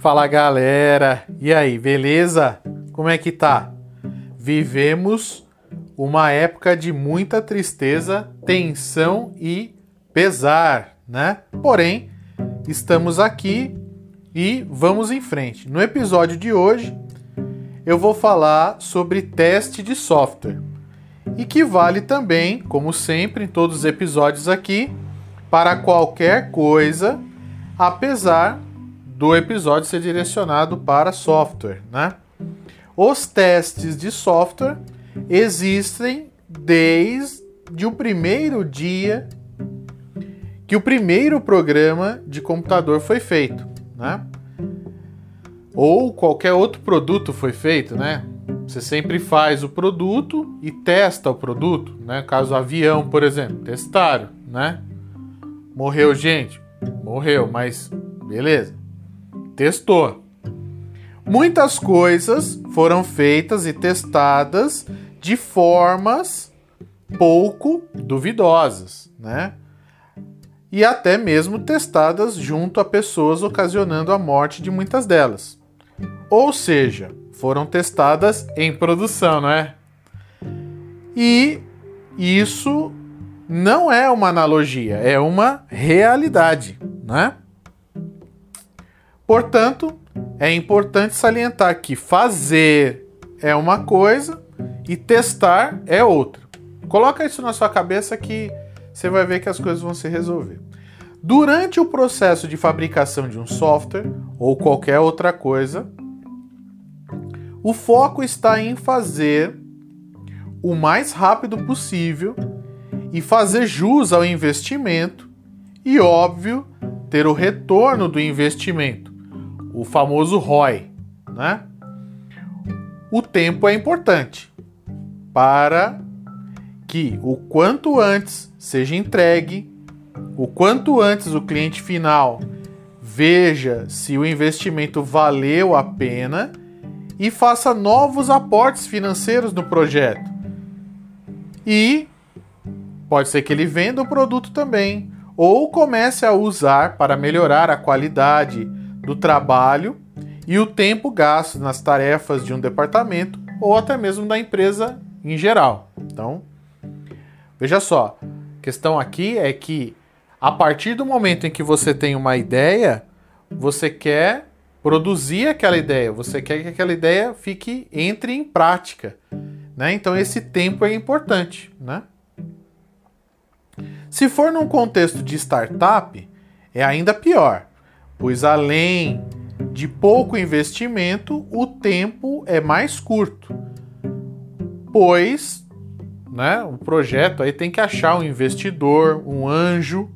Fala galera, e aí, beleza? Como é que tá? Vivemos uma época de muita tristeza, tensão e pesar, né? Porém, estamos aqui e vamos em frente. No episódio de hoje, eu vou falar sobre teste de software e que vale também, como sempre em todos os episódios aqui, para qualquer coisa, apesar do episódio ser direcionado para software, né? Os testes de software existem desde o primeiro dia que o primeiro programa de computador foi feito, né? Ou qualquer outro produto foi feito, né? Você sempre faz o produto e testa o produto, né? Caso avião, por exemplo, testaram, né? Morreu gente, morreu, mas beleza. Testou. Muitas coisas foram feitas e testadas de formas pouco duvidosas, né? E até mesmo testadas junto a pessoas, ocasionando a morte de muitas delas. Ou seja, foram testadas em produção, não é? E isso não é uma analogia, é uma realidade, né? Portanto, é importante salientar que fazer é uma coisa e testar é outra. Coloca isso na sua cabeça que você vai ver que as coisas vão se resolver. Durante o processo de fabricação de um software ou qualquer outra coisa, o foco está em fazer o mais rápido possível e fazer jus ao investimento e, óbvio, ter o retorno do investimento, o famoso ROI, né? O tempo é importante para que o quanto antes seja entregue, o quanto antes o cliente final veja se o investimento valeu a pena e faça novos aportes financeiros no projeto. E pode ser que ele venda o produto também, ou comece a usar para melhorar a qualidade do trabalho e o tempo gasto nas tarefas de um departamento ou até mesmo da empresa em geral. Então, veja só, a questão aqui é que a partir do momento em que você tem uma ideia, você quer produzir aquela ideia, você quer que aquela ideia fique entre em prática, né? Então esse tempo é importante, né? Se for num contexto de startup, é ainda pior, pois além de pouco investimento, o tempo é mais curto, pois né, o projeto aí tem que achar um investidor, um anjo,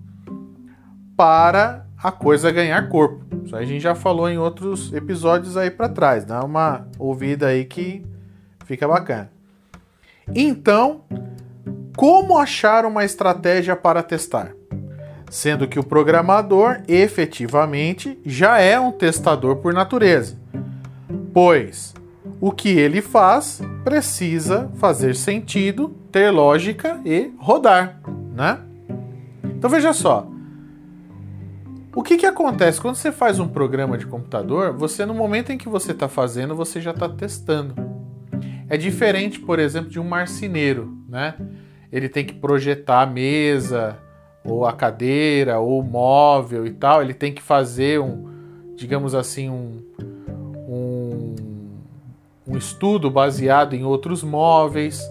para a coisa ganhar corpo. Isso aí a gente já falou em outros episódios aí para trás. Dá uma ouvida aí que fica bacana. Então, como achar uma estratégia para testar? Sendo que o programador efetivamente já é um testador por natureza, pois o que ele faz precisa fazer sentido, ter lógica e rodar, né? Então veja só, o que, que acontece quando você faz um programa de computador? Você, no momento em que você está fazendo, você já está testando. É diferente, por exemplo, de um marceneiro, né? Ele tem que projetar a mesa, ou a cadeira, ou o móvel e tal. Ele tem que fazer um, digamos assim, um, um, um estudo baseado em outros móveis.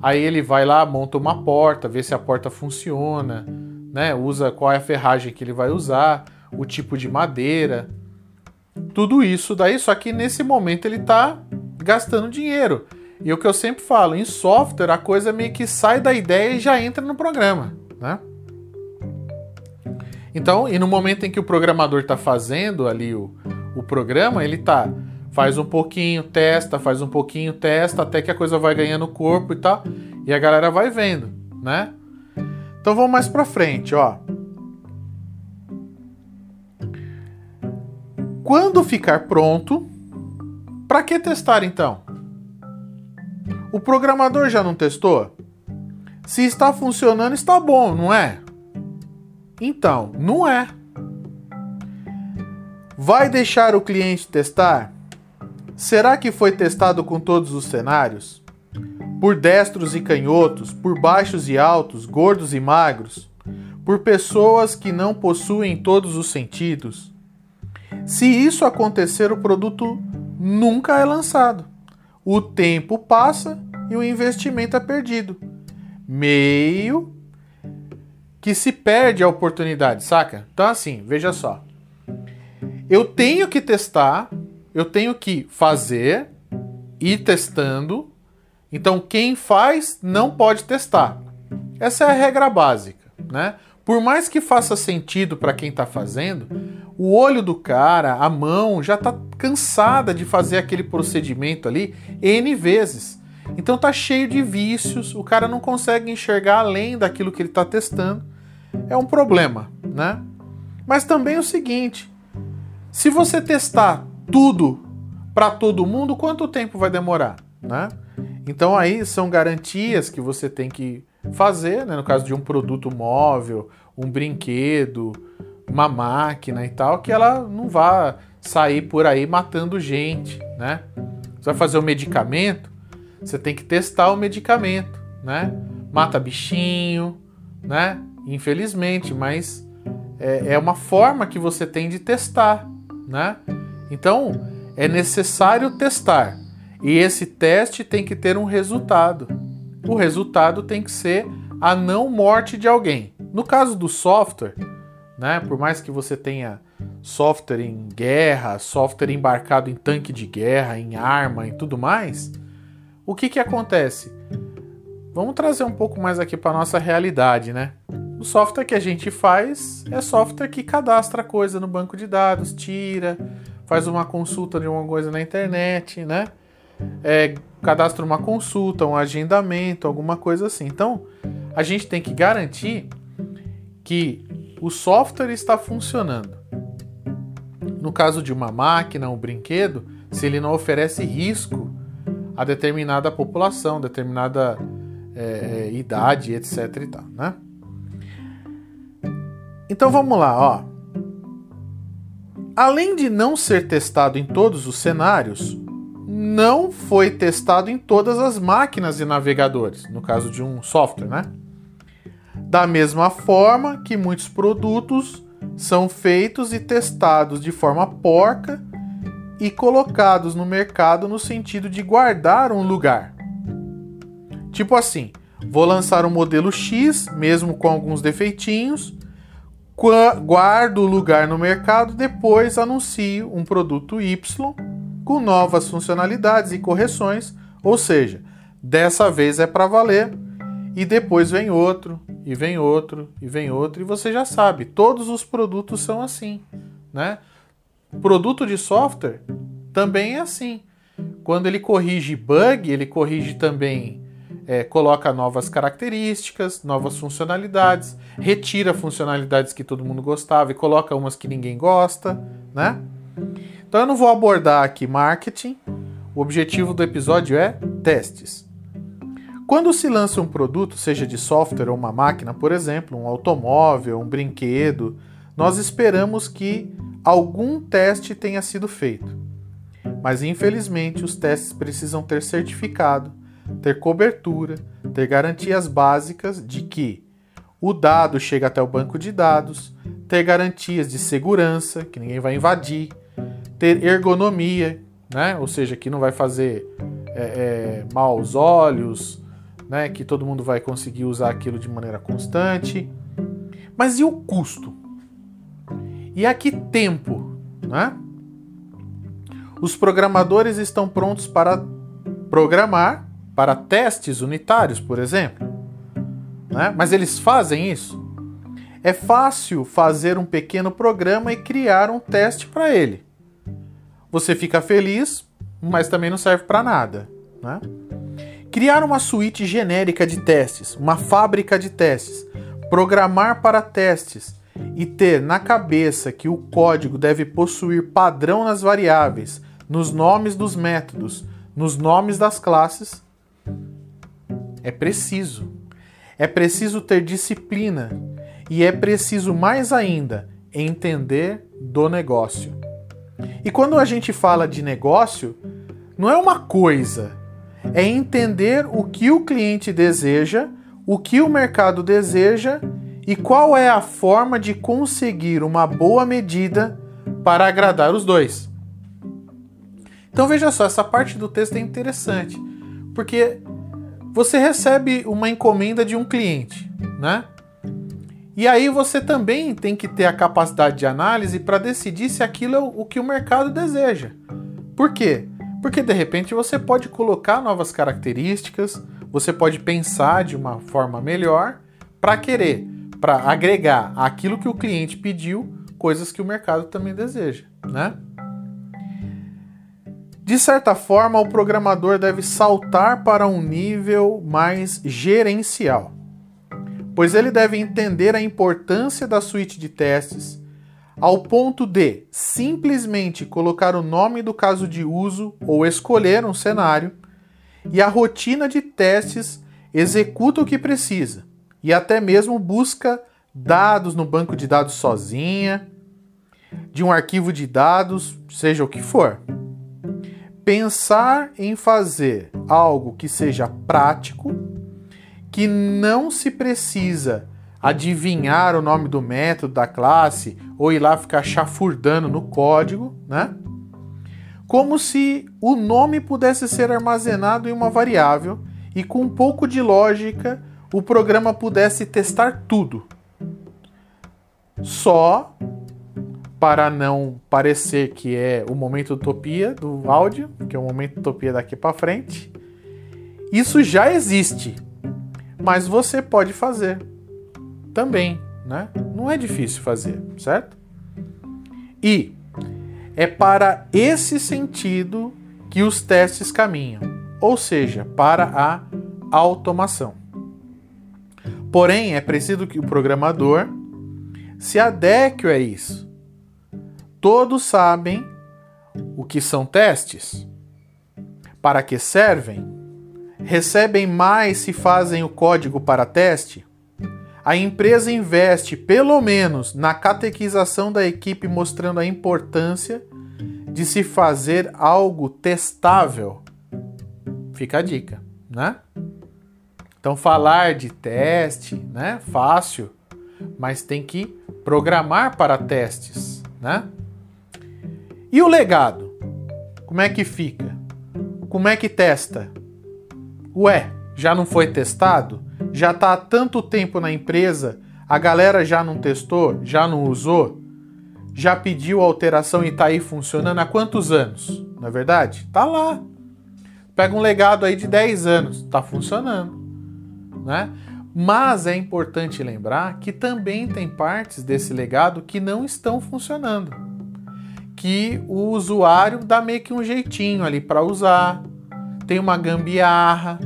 Aí ele vai lá, monta uma porta, vê se a porta funciona né? Usa qual é a ferragem que ele vai usar, o tipo de madeira, tudo isso daí, só que nesse momento ele está gastando dinheiro. E o que eu sempre falo, em software a coisa meio que sai da ideia e já entra no programa, né? Então, e no momento em que o programador está fazendo ali o, o programa, ele tá faz um pouquinho, testa, faz um pouquinho, testa, até que a coisa vai ganhando corpo e tal, e a galera vai vendo, né? Então vamos mais para frente, ó. Quando ficar pronto, para que testar então? O programador já não testou? Se está funcionando, está bom, não é? Então, não é. Vai deixar o cliente testar? Será que foi testado com todos os cenários? Por destros e canhotos, por baixos e altos, gordos e magros, por pessoas que não possuem todos os sentidos? Se isso acontecer, o produto nunca é lançado. O tempo passa e o investimento é perdido. Meio que se perde a oportunidade, saca? Então, assim, veja só. Eu tenho que testar, eu tenho que fazer, ir testando. Então, quem faz não pode testar. Essa é a regra básica, né? Por mais que faça sentido para quem está fazendo, o olho do cara, a mão, já está cansada de fazer aquele procedimento ali N vezes. Então tá cheio de vícios, o cara não consegue enxergar além daquilo que ele está testando. É um problema, né? Mas também é o seguinte: se você testar tudo para todo mundo, quanto tempo vai demorar, né? Então aí são garantias que você tem que fazer, né? no caso de um produto móvel, um brinquedo, uma máquina e tal, que ela não vá sair por aí matando gente, né? Você vai fazer um medicamento, você tem que testar o medicamento, né? Mata bichinho, né? Infelizmente, mas é, é uma forma que você tem de testar, né? Então é necessário testar e esse teste tem que ter um resultado. O resultado tem que ser a não morte de alguém. No caso do software, né, por mais que você tenha software em guerra, software embarcado em tanque de guerra, em arma e tudo mais, o que, que acontece? Vamos trazer um pouco mais aqui para nossa realidade, né? O software que a gente faz é software que cadastra coisa no banco de dados, tira, faz uma consulta de uma coisa na internet, né? É, cadastra uma consulta, um agendamento, alguma coisa assim. Então, a gente tem que garantir que o software está funcionando. No caso de uma máquina, um brinquedo, se ele não oferece risco a determinada população, determinada é, é idade, etc. E tal, né? Então vamos lá, ó. Além de não ser testado em todos os cenários, não foi testado em todas as máquinas e navegadores, no caso de um software, né? Da mesma forma que muitos produtos são feitos e testados de forma porca e colocados no mercado no sentido de guardar um lugar. Tipo assim, vou lançar um modelo X, mesmo com alguns defeitinhos, guardo o lugar no mercado, depois anuncio um produto Y com novas funcionalidades e correções, ou seja, dessa vez é para valer, e depois vem outro, e vem outro, e vem outro, e você já sabe, todos os produtos são assim, né? Produto de software também é assim. Quando ele corrige bug, ele corrige também, é, coloca novas características, novas funcionalidades, retira funcionalidades que todo mundo gostava e coloca umas que ninguém gosta, né? Então eu não vou abordar aqui marketing. O objetivo do episódio é testes. Quando se lança um produto, seja de software ou uma máquina, por exemplo, um automóvel, um brinquedo, nós esperamos que algum teste tenha sido feito. Mas infelizmente os testes precisam ter certificado, ter cobertura, ter garantias básicas de que o dado chega até o banco de dados, ter garantias de segurança, que ninguém vai invadir, ter ergonomia, né? ou seja, que não vai fazer é, é, mal aos olhos, né, que todo mundo vai conseguir usar aquilo de maneira constante. Mas e o custo? E a que tempo? Né? Os programadores estão prontos para programar para testes unitários, por exemplo. Né? Mas eles fazem isso? É fácil fazer um pequeno programa e criar um teste para ele. Você fica feliz, mas também não serve para nada. Né? Criar uma suíte genérica de testes, uma fábrica de testes, programar para testes e ter na cabeça que o código deve possuir padrão nas variáveis, nos nomes dos métodos, nos nomes das classes, é preciso. É preciso ter disciplina e é preciso mais ainda entender do negócio. E quando a gente fala de negócio, não é uma coisa, é entender o que o cliente deseja, o que o mercado deseja e qual é a forma de conseguir uma boa medida para agradar os dois. Então veja só, essa parte do texto é interessante, porque você recebe uma encomenda de um cliente, né? E aí você também tem que ter a capacidade de análise para decidir se aquilo é o que o mercado deseja. Por quê? Porque de repente você pode colocar novas características, você pode pensar de uma forma melhor para querer, para agregar aquilo que o cliente pediu, coisas que o mercado também deseja, né? De certa forma, o programador deve saltar para um nível mais gerencial, pois ele deve entender a importância da suíte de testes ao ponto de simplesmente colocar o nome do caso de uso ou escolher um cenário e a rotina de testes executa o que precisa e até mesmo busca dados no banco de dados sozinha, de um arquivo de dados, seja o que for. Pensar em fazer algo que seja prático, que não se precisa adivinhar o nome do método da classe ou ir lá ficar chafurdando no código, né? Como se o nome pudesse ser armazenado em uma variável e com um pouco de lógica o programa pudesse testar tudo. Só para não parecer que é o momento utopia do áudio, que é o momento utopia daqui para frente. Isso já existe, mas você pode fazer também, né? Não é difícil fazer, certo? E é para esse sentido que os testes caminham, ou seja, para a automação. Porém, é preciso que o programador se adeque a isso Todos sabem o que são testes? Para que servem? Recebem mais se fazem o código para teste? A empresa investe pelo menos na catequização da equipe, mostrando a importância de se fazer algo testável. Fica a dica, né? Então falar de teste, né? Fácil, mas tem que programar para testes, né? E o legado? Como é que fica? Como é que testa? Ué, já não foi testado? Já está há tanto tempo na empresa, a galera já não testou, já não usou? Já pediu alteração e está aí funcionando há quantos anos? Não é verdade? Tá lá. Pega um legado aí de 10 anos, está funcionando, né? Mas é importante lembrar que também tem partes desse legado que não estão funcionando que o usuário dá meio que um jeitinho ali para usar. Tem uma gambiarra,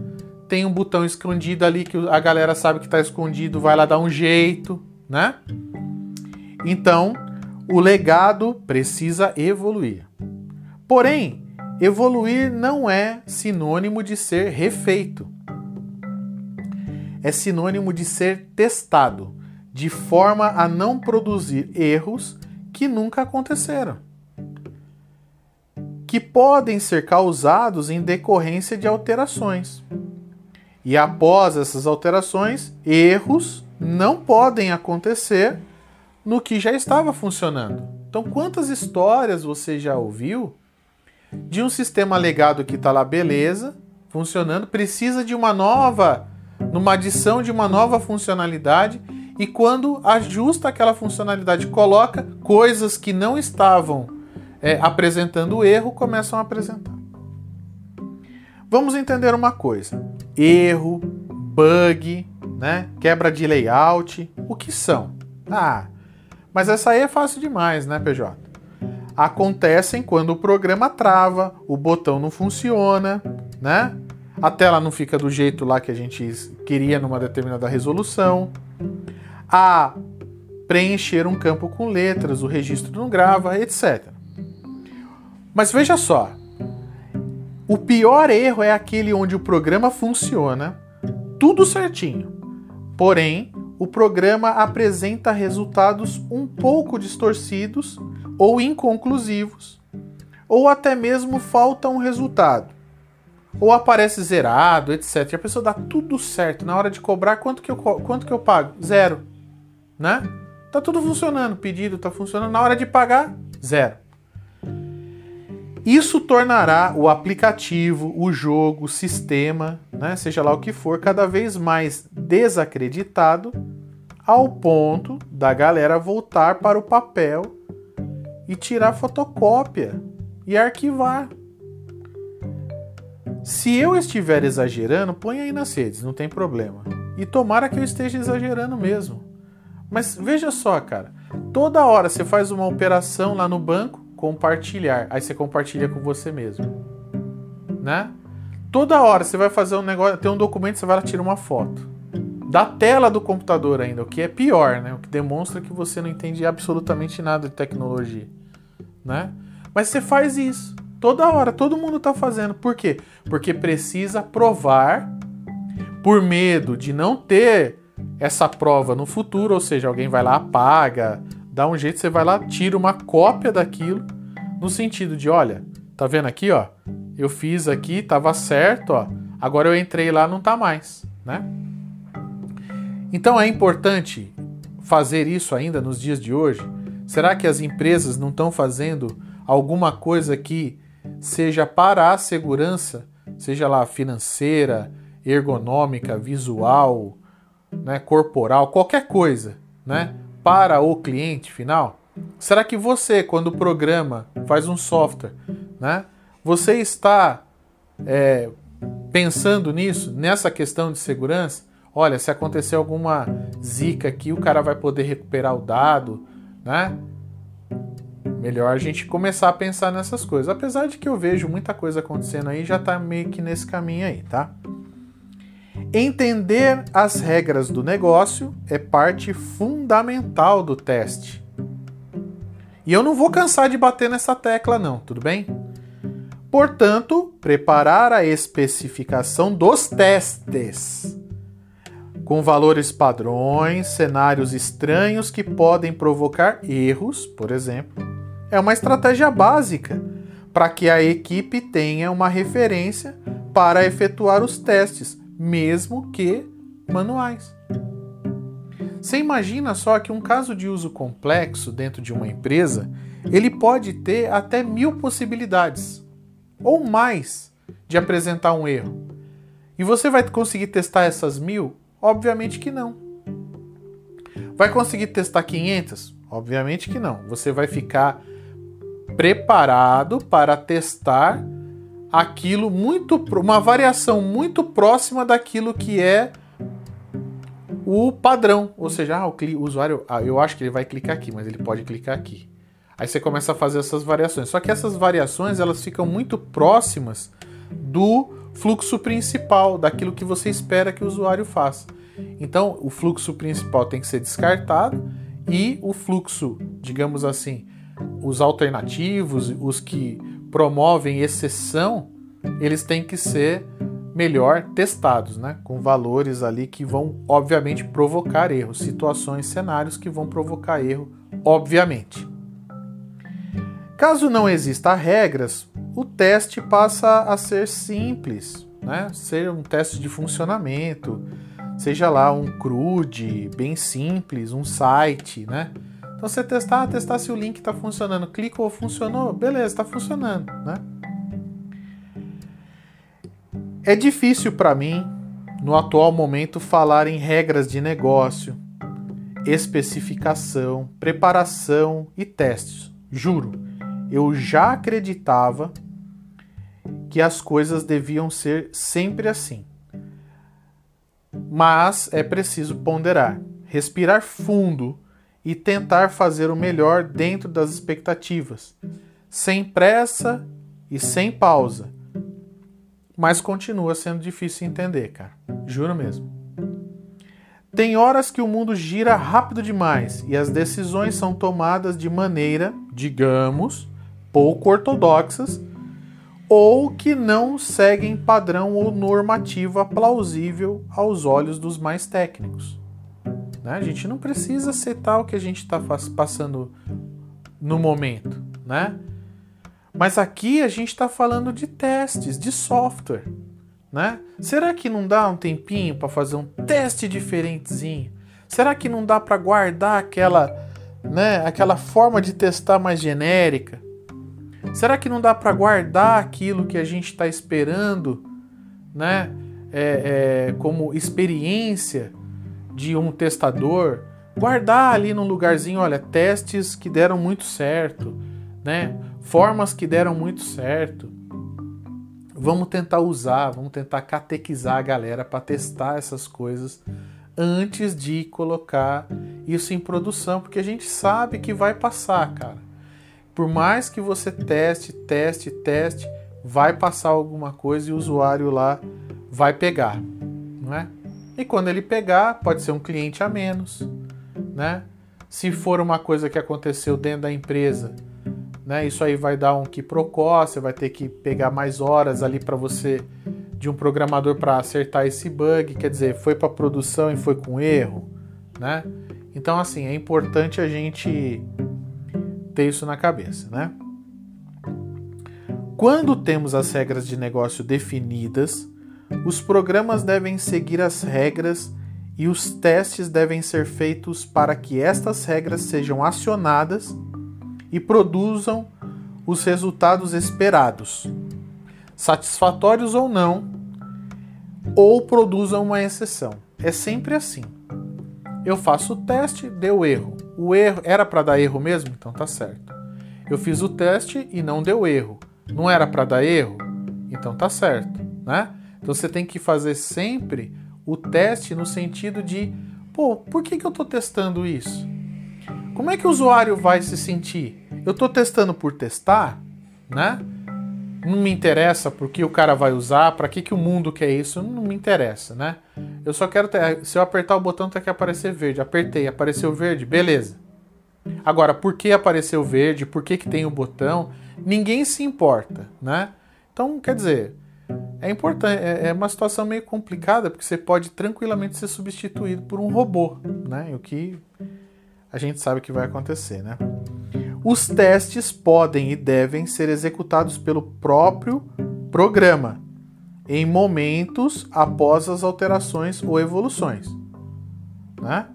tem um botão escondido ali que a galera sabe que está escondido, vai lá dar um jeito, né? Então, o legado precisa evoluir. Porém, evoluir não é sinônimo de ser refeito. É sinônimo de ser testado, de forma a não produzir erros que nunca aconteceram que podem ser causados em decorrência de alterações. E após essas alterações, erros não podem acontecer no que já estava funcionando. Então, quantas histórias você já ouviu de um sistema legado que está lá, beleza, funcionando, precisa de uma nova, numa adição de uma nova funcionalidade, e quando ajusta aquela funcionalidade, coloca coisas que não estavam é, apresentando o erro, começam a apresentar. Vamos entender uma coisa: erro, bug, né? quebra de layout, o que são? Ah, mas essa aí é fácil demais, né, PJ? Acontecem quando o programa trava, o botão não funciona, né? A tela não fica do jeito lá que a gente queria numa determinada resolução. A preencher um campo com letras, o registro não grava, etc. Mas veja só, o pior erro é aquele onde o programa funciona, tudo certinho, porém o programa apresenta resultados um pouco distorcidos ou inconclusivos, ou até mesmo falta um resultado, ou aparece zerado, etc. E a pessoa dá tudo certo. Na hora de cobrar, quanto que eu, quanto que eu pago? Zero. Né? Tá tudo funcionando, pedido tá funcionando. Na hora de pagar, zero. Isso tornará o aplicativo, o jogo, o sistema, né, seja lá o que for, cada vez mais desacreditado, ao ponto da galera voltar para o papel e tirar fotocópia e arquivar. Se eu estiver exagerando, põe aí nas redes, não tem problema. E tomara que eu esteja exagerando mesmo. Mas veja só, cara, toda hora você faz uma operação lá no banco, compartilhar. Aí você compartilha com você mesmo. Né? Toda hora você vai fazer um negócio, tem um documento, você vai lá tirar uma foto. Da tela do computador ainda, o que é pior, né? O que demonstra que você não entende absolutamente nada de tecnologia, né? Mas você faz isso toda hora, todo mundo está fazendo. Por quê? Porque precisa provar por medo de não ter essa prova no futuro, ou seja, alguém vai lá, apaga, dá um jeito, você vai lá, tira uma cópia daquilo, no sentido de, olha, tá vendo aqui, ó? Eu fiz aqui, tava certo, ó. Agora eu entrei lá, não tá mais, né? Então é importante fazer isso ainda nos dias de hoje? Será que as empresas não estão fazendo alguma coisa que seja para a segurança, seja lá financeira, ergonômica, visual, né, corporal, qualquer coisa, né? Para o cliente final? Será que você, quando programa, faz um software, né? Você está é, pensando nisso, nessa questão de segurança? Olha, se acontecer alguma zica aqui, o cara vai poder recuperar o dado, né? Melhor a gente começar a pensar nessas coisas. Apesar de que eu vejo muita coisa acontecendo aí, já tá meio que nesse caminho aí, tá? Entender as regras do negócio é parte fundamental do teste. E eu não vou cansar de bater nessa tecla, não, tudo bem? Portanto, preparar a especificação dos testes com valores padrões, cenários estranhos que podem provocar erros, por exemplo, é uma estratégia básica para que a equipe tenha uma referência para efetuar os testes mesmo que manuais. Você imagina só que um caso de uso complexo dentro de uma empresa, ele pode ter até mil possibilidades ou mais de apresentar um erro. E você vai conseguir testar essas mil? Obviamente que não. Vai conseguir testar 500? Obviamente que não. Você vai ficar preparado para testar aquilo muito uma variação muito próxima daquilo que é o padrão, ou seja, ah, o, usuário, ah, eu acho que ele vai clicar aqui, mas ele pode clicar aqui. Aí você começa a fazer essas variações. Só que essas variações elas ficam muito próximas do fluxo principal, daquilo que você espera que o usuário faça. Então, o fluxo principal tem que ser descartado e o fluxo, digamos assim, os alternativos, os que promovem exceção, eles têm que ser melhor testados, né? Com valores ali que vão, obviamente, provocar erros, situações, cenários que vão provocar erro, obviamente. Caso não exista regras, o teste passa a ser simples, né? Ser um teste de funcionamento, seja lá um CRUD bem simples, um site, né? Então você testar, testar se o link está funcionando. Clicou, funcionou, beleza, está funcionando, né? É difícil para mim, no atual momento, falar em regras de negócio, especificação, preparação e testes. Juro, eu já acreditava que as coisas deviam ser sempre assim. Mas é preciso ponderar, respirar fundo e tentar fazer o melhor dentro das expectativas, sem pressa e sem pausa. Mas continua sendo difícil entender, cara. Juro mesmo. Tem horas que o mundo gira rápido demais e as decisões são tomadas de maneira, digamos, pouco ortodoxas ou que não seguem padrão ou normativa plausível aos olhos dos mais técnicos. Né? A gente não precisa ser tal que a gente está passando no momento, né? Mas aqui a gente está falando de testes, de software, né? Será que não dá um tempinho para fazer um teste diferentezinho? Será que não dá para guardar aquela, né, aquela forma de testar mais genérica? Será que não dá para guardar aquilo que a gente está esperando, né, é, é, como experiência de um testador? Guardar ali num lugarzinho, olha, testes que deram muito certo, né? Formas que deram muito certo. Vamos tentar usar, vamos tentar catequizar a galera para testar essas coisas antes de colocar isso em produção, porque a gente sabe que vai passar, cara. Por mais que você teste, teste, teste, vai passar alguma coisa e o usuário lá vai pegar, não é? E quando ele pegar, pode ser um cliente a menos, né? Se for uma coisa que aconteceu dentro da empresa, né? Isso aí vai dar um quiprocó, você vai ter que pegar mais horas ali para você de um programador para acertar esse bug, quer dizer, foi para produção e foi com erro, né? Então assim, é importante a gente ter isso na cabeça, né? Quando temos as regras de negócio definidas, os programas devem seguir as regras e os testes devem ser feitos para que estas regras sejam acionadas e produzam os resultados esperados satisfatórios ou não, ou produzam uma exceção. É sempre assim. Eu faço o teste, deu erro. O erro era para dar erro mesmo, então tá certo. Eu fiz o teste e não deu erro. Não era para dar erro, então tá certo, né? Então você tem que fazer sempre o teste no sentido de, pô, por que, que eu estou testando isso? Como é que o usuário vai se sentir? Eu estou testando por testar, né? não me interessa porque o cara vai usar, para que, que o mundo quer isso, não me interessa, né? Eu só quero ter, se eu apertar o botão tem que aparecer verde, apertei, apareceu verde, beleza. Agora, por que apareceu verde, por que, que tem o botão, ninguém se importa, né? Então, quer dizer, é importante, é, é uma situação meio complicada porque você pode tranquilamente ser substituído por um robô, né? O que a gente sabe que vai acontecer, né? Os testes podem e devem ser executados pelo próprio programa em momentos após as alterações ou evoluções. Né?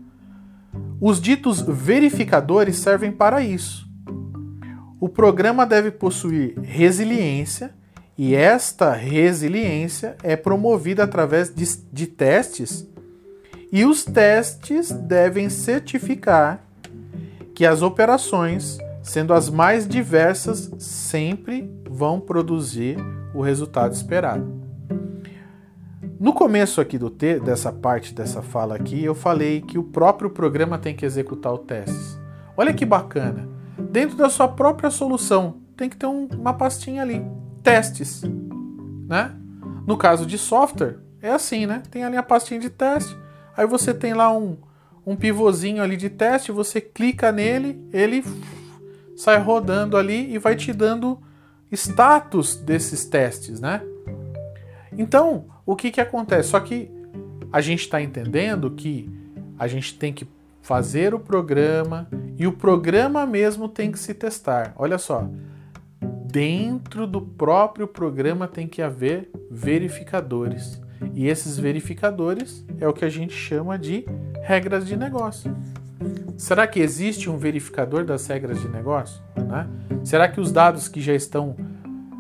Os ditos verificadores servem para isso. O programa deve possuir resiliência e esta resiliência é promovida através de, de testes e os testes devem certificar que as operações sendo as mais diversas, sempre vão produzir o resultado esperado. No começo aqui do te dessa parte dessa fala aqui, eu falei que o próprio programa tem que executar o teste. Olha que bacana. Dentro da sua própria solução, tem que ter um, uma pastinha ali, testes, né? No caso de software, é assim, né? Tem ali a pastinha de teste. Aí você tem lá um, um pivôzinho ali de teste, você clica nele, ele sai rodando ali e vai te dando status desses testes, né? Então, o que, que acontece? Só que a gente está entendendo que a gente tem que fazer o programa e o programa mesmo tem que se testar. Olha só, dentro do próprio programa tem que haver verificadores. E esses verificadores é o que a gente chama de regras de negócio. Será que existe um verificador das regras de negócio? Né? Será que os dados que já estão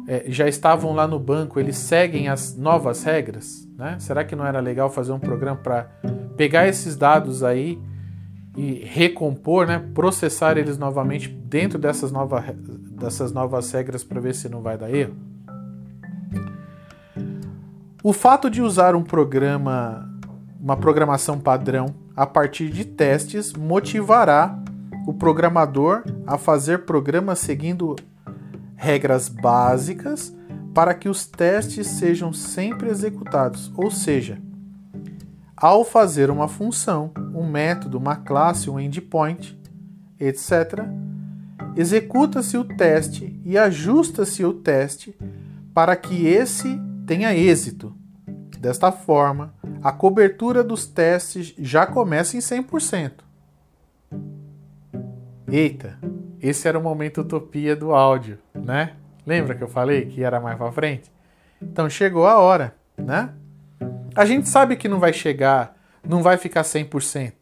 é, já estavam lá no banco, eles seguem as novas regras? Né? Será que não era legal fazer um programa para pegar esses dados aí e recompor, né? processar eles novamente dentro dessas, nova, dessas novas regras para ver se não vai dar erro? O fato de usar um programa, uma programação padrão a partir de testes, motivará o programador a fazer programas seguindo regras básicas para que os testes sejam sempre executados. Ou seja, ao fazer uma função, um método, uma classe, um endpoint, etc., executa-se o teste e ajusta-se o teste para que esse tenha êxito. Desta forma, a cobertura dos testes já começa em 100%. Eita, esse era o momento utopia do áudio, né? Lembra que eu falei que era mais para frente? Então chegou a hora, né? A gente sabe que não vai chegar, não vai ficar 100%.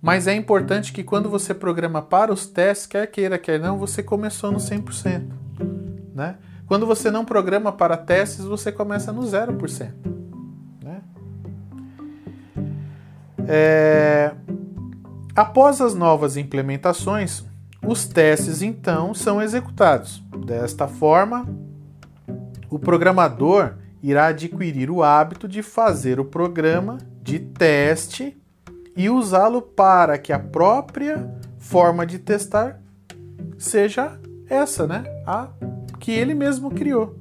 Mas é importante que quando você programa para os testes, quer queira, quer não, você começou no 100%, né? Quando você não programa para testes, você começa no 0%. Né? É... Após as novas implementações, os testes então são executados. Desta forma, o programador irá adquirir o hábito de fazer o programa de teste e usá-lo para que a própria forma de testar seja essa, né? A que ele mesmo criou.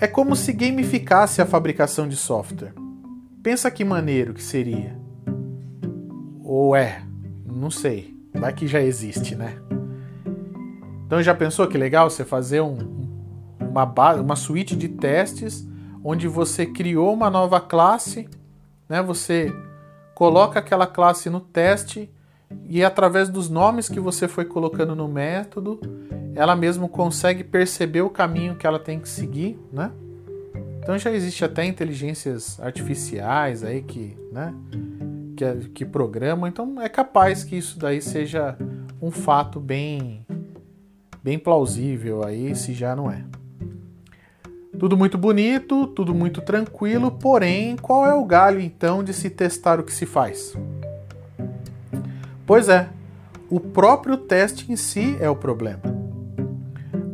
É como se gamificasse a fabricação de software. Pensa que maneiro que seria. Ou é, não sei. Vai que já existe, né? Então já pensou que legal você fazer um, uma, uma suíte de testes onde você criou uma nova classe, né? Você coloca aquela classe no teste e através dos nomes que você foi colocando no método, ela mesmo consegue perceber o caminho que ela tem que seguir, né? Então já existe até inteligências artificiais aí que, né, que, que programam, então é capaz que isso daí seja um fato bem bem plausível aí, se já não é. Tudo muito bonito, tudo muito tranquilo, porém, qual é o galho então de se testar o que se faz? Pois é, o próprio teste em si é o problema.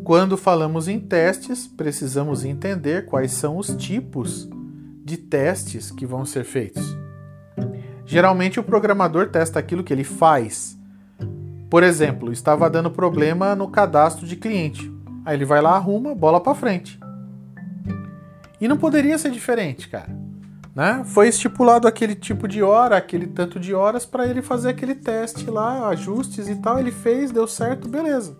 Quando falamos em testes, precisamos entender quais são os tipos de testes que vão ser feitos. Geralmente o programador testa aquilo que ele faz. Por exemplo, estava dando problema no cadastro de cliente. Aí ele vai lá, arruma, bola para frente. E não poderia ser diferente, cara. Né? Foi estipulado aquele tipo de hora, aquele tanto de horas para ele fazer aquele teste lá, ajustes e tal. Ele fez, deu certo, beleza.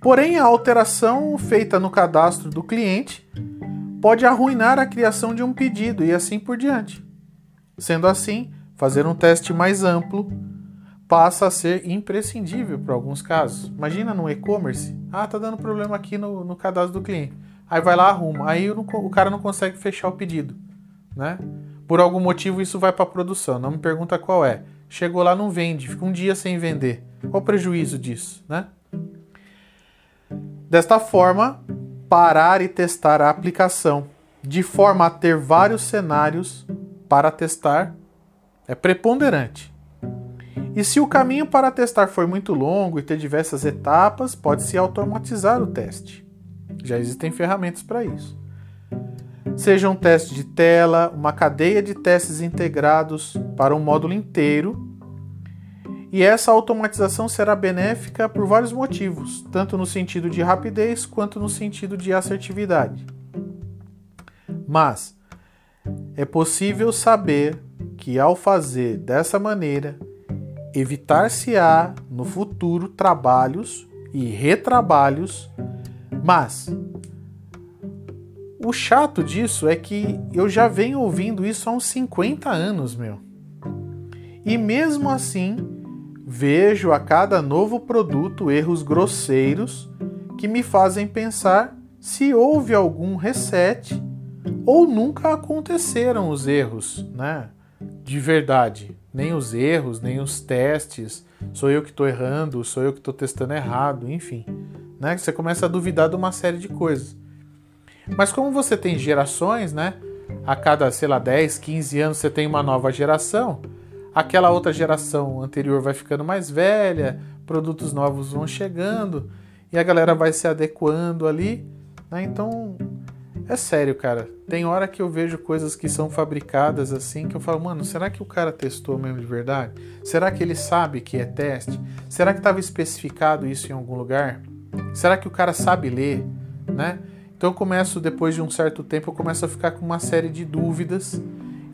Porém, a alteração feita no cadastro do cliente pode arruinar a criação de um pedido e assim por diante. Sendo assim, fazer um teste mais amplo passa a ser imprescindível para alguns casos. Imagina no e-commerce, ah, tá dando problema aqui no, no cadastro do cliente. Aí vai lá, arruma. Aí o, cara não consegue fechar o pedido né? Por algum motivo isso vai para a produção, não me pergunta qual é. Chegou lá não vende, fica um dia sem vender. Qual o prejuízo disso, né? Desta forma, parar e testar a aplicação de forma a ter vários cenários para testar é preponderante. E se o caminho para testar for muito longo e ter diversas etapas, pode-se automatizar o teste. Já existem ferramentas para isso seja um teste de tela, uma cadeia de testes integrados para um módulo inteiro. E essa automatização será benéfica por vários motivos, tanto no sentido de rapidez quanto no sentido de assertividade. Mas é possível saber que ao fazer dessa maneira, evitar-se-á no futuro trabalhos e retrabalhos, mas o chato disso é que eu já venho ouvindo isso há uns 50 anos, meu. E mesmo assim, vejo a cada novo produto erros grosseiros que me fazem pensar se houve algum reset ou nunca aconteceram os erros, né? De verdade. Nem os erros, nem os testes. Sou eu que estou errando, sou eu que estou testando errado, enfim. Né? Você começa a duvidar de uma série de coisas. Mas como você tem gerações, né? A cada, sei lá, 10, 15 anos você tem uma nova geração, aquela outra geração anterior vai ficando mais velha, produtos novos vão chegando e a galera vai se adequando ali, né? Então, é sério, cara. Tem hora que eu vejo coisas que são fabricadas assim que eu falo, mano, será que o cara testou mesmo de verdade? Será que ele sabe que é teste? Será que estava especificado isso em algum lugar? Será que o cara sabe ler, né? Então eu começo, depois de um certo tempo, eu começo a ficar com uma série de dúvidas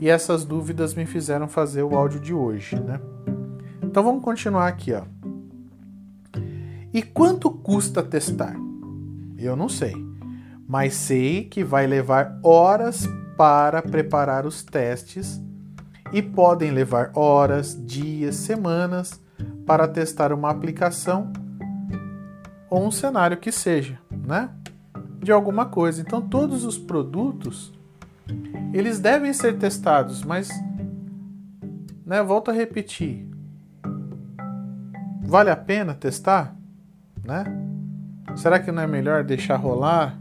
e essas dúvidas me fizeram fazer o áudio de hoje, né? Então vamos continuar aqui, ó. E quanto custa testar? Eu não sei, mas sei que vai levar horas para preparar os testes e podem levar horas, dias, semanas, para testar uma aplicação ou um cenário que seja, né? De alguma coisa. Então todos os produtos eles devem ser testados, mas né, volto a repetir. Vale a pena testar, né? Será que não é melhor deixar rolar?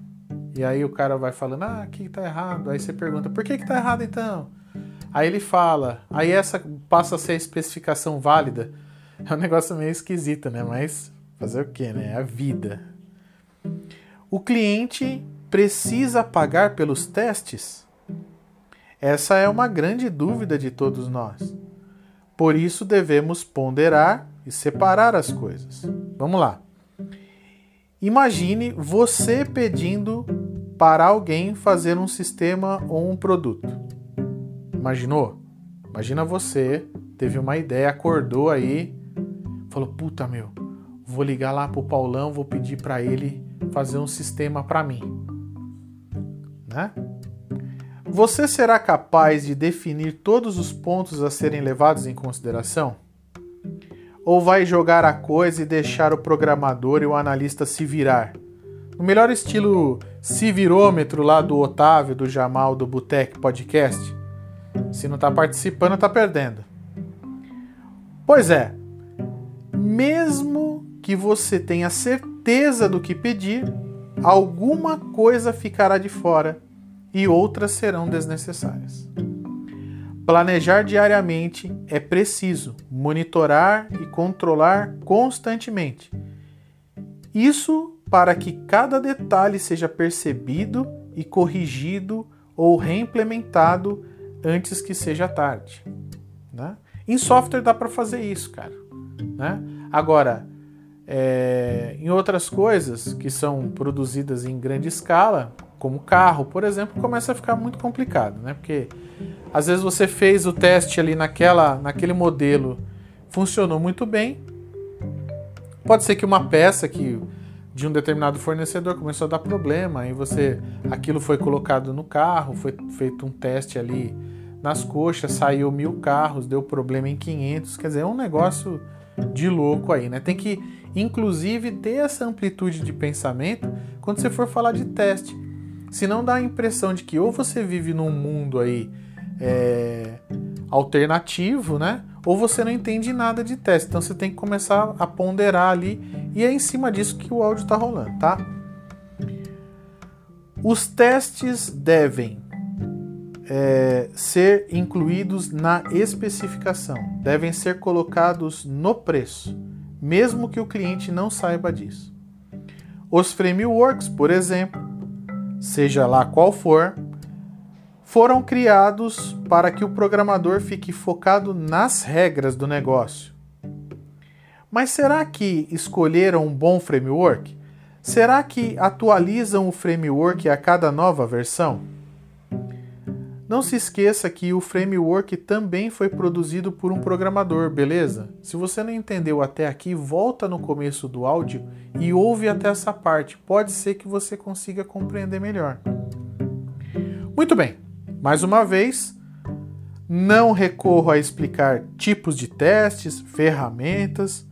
E aí o cara vai falando: "Ah, aqui tá errado". Aí você pergunta: "Por que que tá errado então?" Aí ele fala, aí essa passa a ser a especificação válida. É um negócio meio esquisito, né? Mas fazer o que, né? É a vida. O cliente precisa pagar pelos testes? Essa é uma grande dúvida de todos nós. Por isso devemos ponderar e separar as coisas. Vamos lá. Imagine você pedindo para alguém fazer um sistema ou um produto. Imaginou? Imagina você, teve uma ideia, acordou aí, falou: "Puta, meu, vou ligar lá pro Paulão, vou pedir para ele fazer um sistema para mim". Né? Você será capaz de definir todos os pontos a serem levados em consideração? Ou vai jogar a coisa e deixar o programador e o analista se virar? No melhor estilo se virômetro lá do Otávio, do Jamal, do Botec Podcast? Se não está participando, está perdendo. Pois é, mesmo que você tenha certeza do que pedir, alguma coisa ficará de fora e outras serão desnecessárias. Planejar diariamente é preciso, monitorar e controlar constantemente. Isso para que cada detalhe seja percebido e corrigido ou reimplementado antes que seja tarde. Né? Em software dá para fazer isso, cara. Né? Agora, é, em outras coisas que são produzidas em grande escala, como carro, por exemplo, começa a ficar muito complicado, né? Porque às vezes você fez o teste ali naquela, naquele modelo, funcionou muito bem. Pode ser que uma peça que de um determinado fornecedor começou a dar problema, aí você aquilo foi colocado no carro, foi feito um teste ali nas coxas, saiu mil carros, deu problema em 500, quer dizer, é um negócio de louco aí, né? Tem que, inclusive, ter essa amplitude de pensamento quando você for falar de teste. Senão dá a impressão de que ou você vive num mundo aí é, alternativo, né? Ou você não entende nada de teste. Então você tem que começar a ponderar ali e é em cima disso que o áudio está rolando, tá? Os testes devem é, ser incluídos na especificação, devem ser colocados no preço, mesmo que o cliente não saiba disso. Os frameworks, por exemplo, seja lá qual for, foram criados para que o programador fique focado nas regras do negócio. Mas será que escolheram um bom framework? Será que atualizam o framework a cada nova versão? Não se esqueça que o framework também foi produzido por um programador, beleza? Se você não entendeu até aqui, volta no começo do áudio e ouve até essa parte. Pode ser que você consiga compreender melhor. Muito bem, mais uma vez, não recorro a explicar tipos de testes, ferramentas,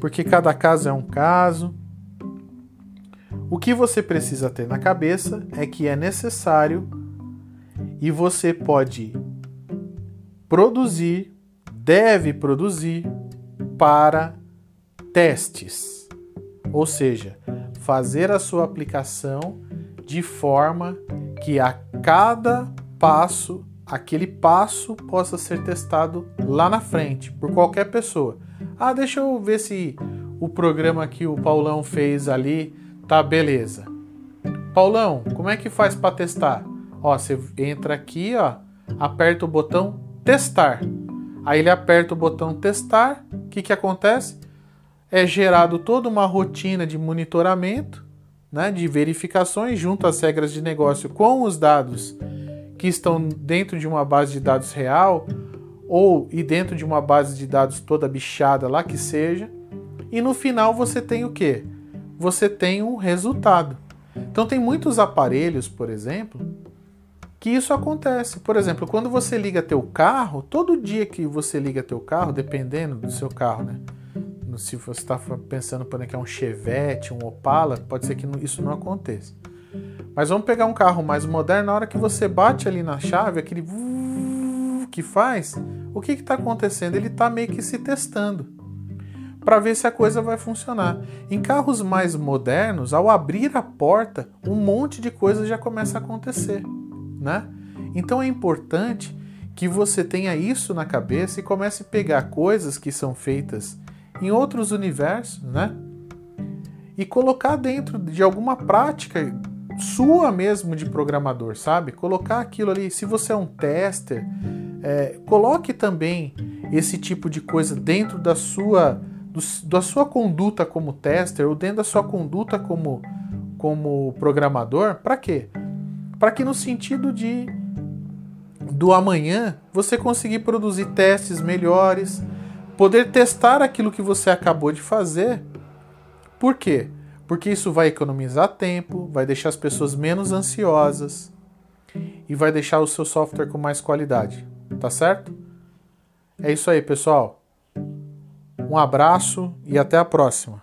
porque cada caso é um caso. O que você precisa ter na cabeça é que é necessário e você pode produzir, deve produzir para testes. Ou seja, fazer a sua aplicação de forma que a cada passo, aquele passo possa ser testado lá na frente por qualquer pessoa. Ah, deixa eu ver se o programa que o Paulão fez ali tá beleza. Paulão, como é que faz para testar? Ó, você entra aqui, ó, aperta o botão testar. Aí ele aperta o botão testar. O que, que acontece? É gerado toda uma rotina de monitoramento, né, de verificações junto às regras de negócio com os dados que estão dentro de uma base de dados real ou e dentro de uma base de dados toda bichada lá que seja. E no final você tem o que? Você tem um resultado. Então tem muitos aparelhos, por exemplo, que isso acontece. Por exemplo, quando você liga teu carro, todo dia que você liga teu carro, dependendo do seu carro, né? se você está pensando por que é um Chevette, um Opala, pode ser que isso não aconteça. Mas vamos pegar um carro mais moderno, na hora que você bate ali na chave, aquele que faz, o que está acontecendo? Ele está meio que se testando para ver se a coisa vai funcionar. Em carros mais modernos, ao abrir a porta, um monte de coisa já começa a acontecer, né? Então é importante que você tenha isso na cabeça e comece a pegar coisas que são feitas em outros universos, né? E colocar dentro de alguma prática sua mesmo de programador, sabe? Colocar aquilo ali. Se você é um tester, é, coloque também esse tipo de coisa dentro da sua, do, da sua conduta como tester ou dentro da sua conduta como, como programador. Para quê? Para que no sentido de do amanhã você conseguir produzir testes melhores, poder testar aquilo que você acabou de fazer. Por quê? Porque isso vai economizar tempo, vai deixar as pessoas menos ansiosas e vai deixar o seu software com mais qualidade. Tá certo? É isso aí, pessoal. Um abraço e até a próxima.